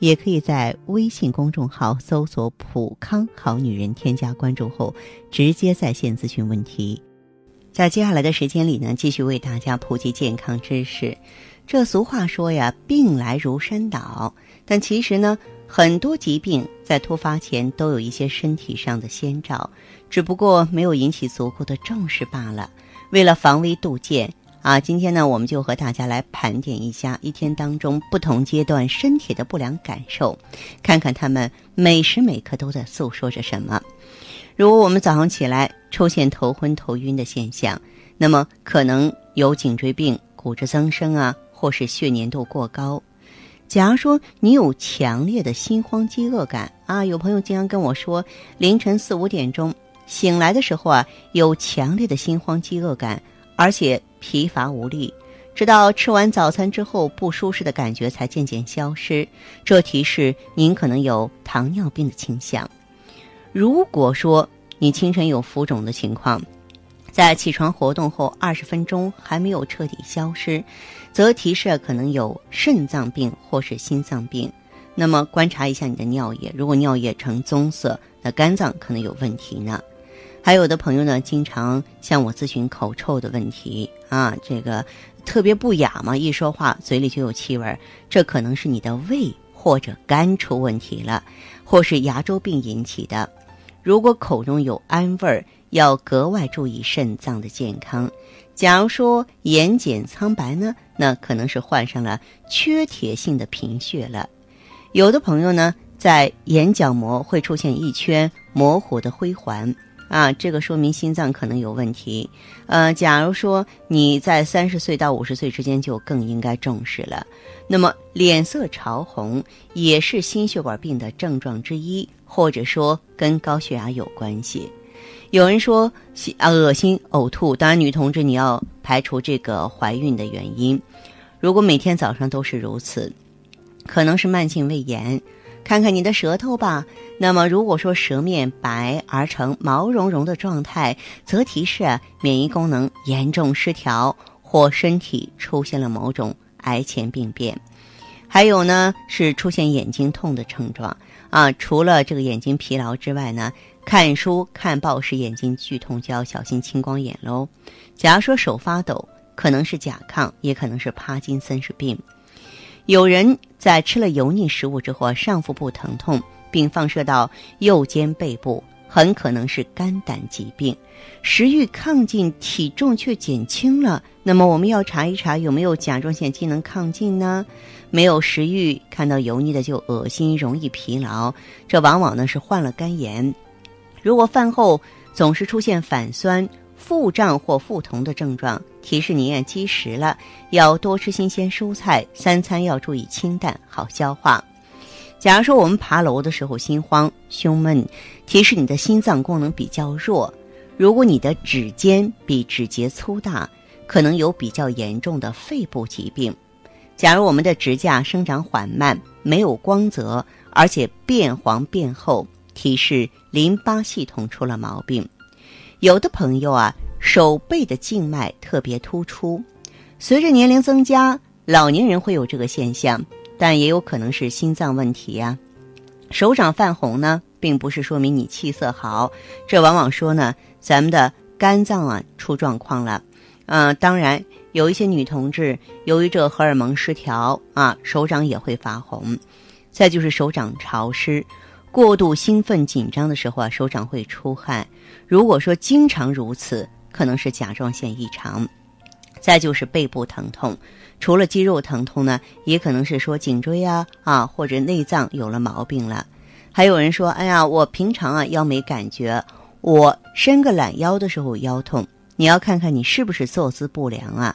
也可以在微信公众号搜索“普康好女人”，添加关注后直接在线咨询问题。在接下来的时间里呢，继续为大家普及健康知识。这俗话说呀，“病来如山倒”，但其实呢，很多疾病在突发前都有一些身体上的先兆，只不过没有引起足够的重视罢了。为了防微杜渐啊，今天呢，我们就和大家来盘点一下一天当中不同阶段身体的不良感受，看看他们每时每刻都在诉说着什么。如果我们早上起来出现头昏头晕的现象，那么可能有颈椎病、骨质增生啊，或是血粘度过高。假如说你有强烈的心慌饥饿感啊，有朋友经常跟我说，凌晨四五点钟醒来的时候啊，有强烈的心慌饥饿感，而且疲乏无力，直到吃完早餐之后，不舒适的感觉才渐渐消失，这提示您可能有糖尿病的倾向。如果说你清晨有浮肿的情况，在起床活动后二十分钟还没有彻底消失，则提示可能有肾脏病或是心脏病。那么观察一下你的尿液，如果尿液呈棕色，那肝脏可能有问题呢。还有的朋友呢，经常向我咨询口臭的问题啊，这个特别不雅嘛，一说话嘴里就有气味，这可能是你的胃或者肝出问题了，或是牙周病引起的。如果口中有氨味儿，要格外注意肾脏的健康。假如说眼睑苍白呢，那可能是患上了缺铁性的贫血了。有的朋友呢，在眼角膜会出现一圈模糊的灰环，啊，这个说明心脏可能有问题。呃，假如说你在三十岁到五十岁之间，就更应该重视了。那么，脸色潮红也是心血管病的症状之一。或者说跟高血压有关系，有人说啊恶心呕吐，当然女同志你要排除这个怀孕的原因。如果每天早上都是如此，可能是慢性胃炎。看看你的舌头吧，那么如果说舌面白而成毛茸茸的状态，则提示免疫功能严重失调或身体出现了某种癌前病变。还有呢，是出现眼睛痛的症状。啊，除了这个眼睛疲劳之外呢，看书看报时眼睛剧痛就要小心青光眼喽。假如说手发抖，可能是甲亢，也可能是帕金森氏病。有人在吃了油腻食物之后，上腹部疼痛，并放射到右肩背部，很可能是肝胆疾病。食欲亢进，体重却减轻了，那么我们要查一查有没有甲状腺机能亢进呢？没有食欲，看到油腻的就恶心，容易疲劳，这往往呢是患了肝炎。如果饭后总是出现反酸、腹胀或腹痛的症状，提示您也积食了，要多吃新鲜蔬菜，三餐要注意清淡，好消化。假如说我们爬楼的时候心慌、胸闷，提示你的心脏功能比较弱。如果你的指尖比指节粗大，可能有比较严重的肺部疾病。假如我们的指甲生长缓慢、没有光泽，而且变黄变厚，提示淋巴系统出了毛病。有的朋友啊，手背的静脉特别突出，随着年龄增加，老年人会有这个现象，但也有可能是心脏问题呀。手掌泛红呢，并不是说明你气色好，这往往说呢，咱们的肝脏啊出状况了。嗯，当然。有一些女同志由于这荷尔蒙失调啊，手掌也会发红。再就是手掌潮湿，过度兴奋紧张的时候啊，手掌会出汗。如果说经常如此，可能是甲状腺异常。再就是背部疼痛，除了肌肉疼痛呢，也可能是说颈椎啊啊或者内脏有了毛病了。还有人说，哎呀，我平常啊腰没感觉，我伸个懒腰的时候腰痛。你要看看你是不是坐姿不良啊？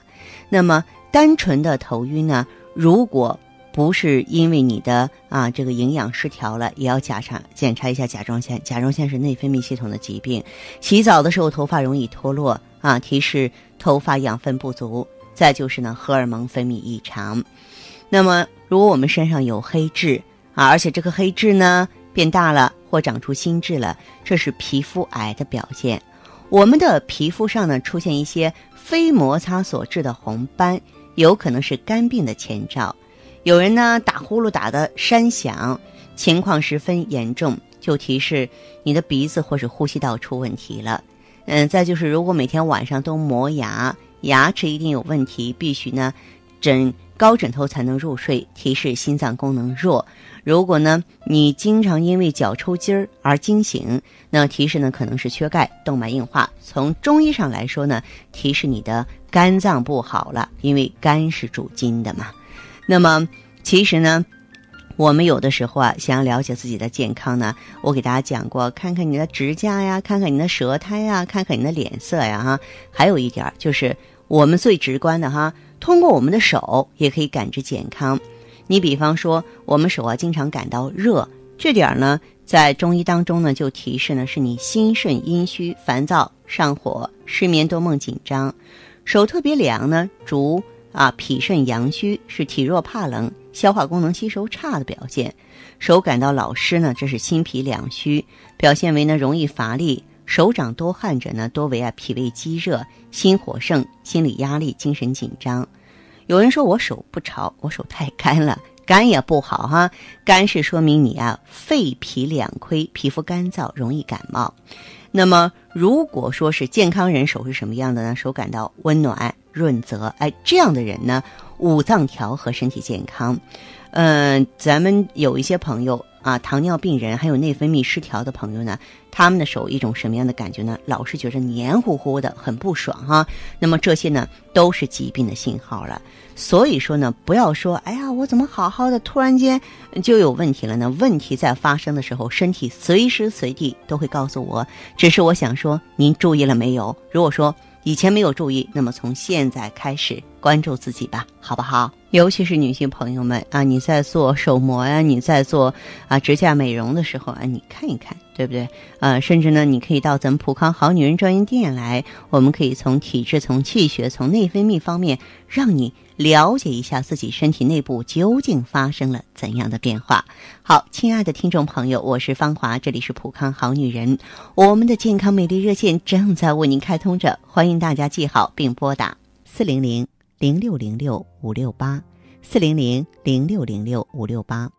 那么单纯的头晕呢？如果不是因为你的啊这个营养失调了，也要检查检查一下甲状腺。甲状腺是内分泌系统的疾病，洗澡的时候头发容易脱落啊，提示头发养分不足。再就是呢，荷尔蒙分泌异常。那么，如果我们身上有黑痣啊，而且这个黑痣呢变大了或长出新痣了，这是皮肤癌的表现。我们的皮肤上呢出现一些非摩擦所致的红斑，有可能是肝病的前兆。有人呢打呼噜打得山响，情况十分严重，就提示你的鼻子或是呼吸道出问题了。嗯，再就是如果每天晚上都磨牙，牙齿一定有问题，必须呢枕高枕头才能入睡，提示心脏功能弱。如果呢你经常因为脚抽筋儿而惊醒，那提示呢可能是缺钙、动脉硬化。从中医上来说呢，提示你的肝脏不好了，因为肝是主筋的嘛。那么，其实呢，我们有的时候啊，想要了解自己的健康呢，我给大家讲过，看看你的指甲呀，看看你的舌苔呀，看看你的脸色呀，哈。还有一点就是，我们最直观的哈，通过我们的手也可以感知健康。你比方说，我们手啊经常感到热，这点呢，在中医当中呢，就提示呢是你心肾阴虚、烦躁、上火、失眠、多梦、紧张。手特别凉呢，主。啊，脾肾阳虚是体弱怕冷、消化功能吸收差的表现；手感到老湿呢，这是心脾两虚，表现为呢容易乏力；手掌多汗者呢，多为啊脾胃积热、心火盛、心理压力、精神紧张。有人说我手不潮，我手太干了，干也不好哈，干是说明你啊肺脾两亏，皮肤干燥，容易感冒。那么如果说是健康人手是什么样的呢？手感到温暖。润泽，哎，这样的人呢，五脏调和，身体健康。嗯，咱们有一些朋友啊，糖尿病人，还有内分泌失调的朋友呢，他们的手一种什么样的感觉呢？老是觉着黏糊糊的，很不爽哈。那么这些呢，都是疾病的信号了。所以说呢，不要说，哎呀，我怎么好好的，突然间就有问题了呢？问题在发生的时候，身体随时随地都会告诉我。只是我想说，您注意了没有？如果说。以前没有注意，那么从现在开始关注自己吧，好不好？尤其是女性朋友们啊，你在做手膜呀，你在做啊指甲美容的时候啊，你看一看，对不对？呃，甚至呢，你可以到咱们普康好女人专营店来，我们可以从体质、从气血、从内分泌方面，让你了解一下自己身体内部究竟发生了怎样的变化。好，亲爱的听众朋友，我是芳华，这里是普康好女人，我们的健康美丽热线正在为您开通着，欢迎大家记好并拨打四零零。零六零六五六八，四零零零六零六五六八。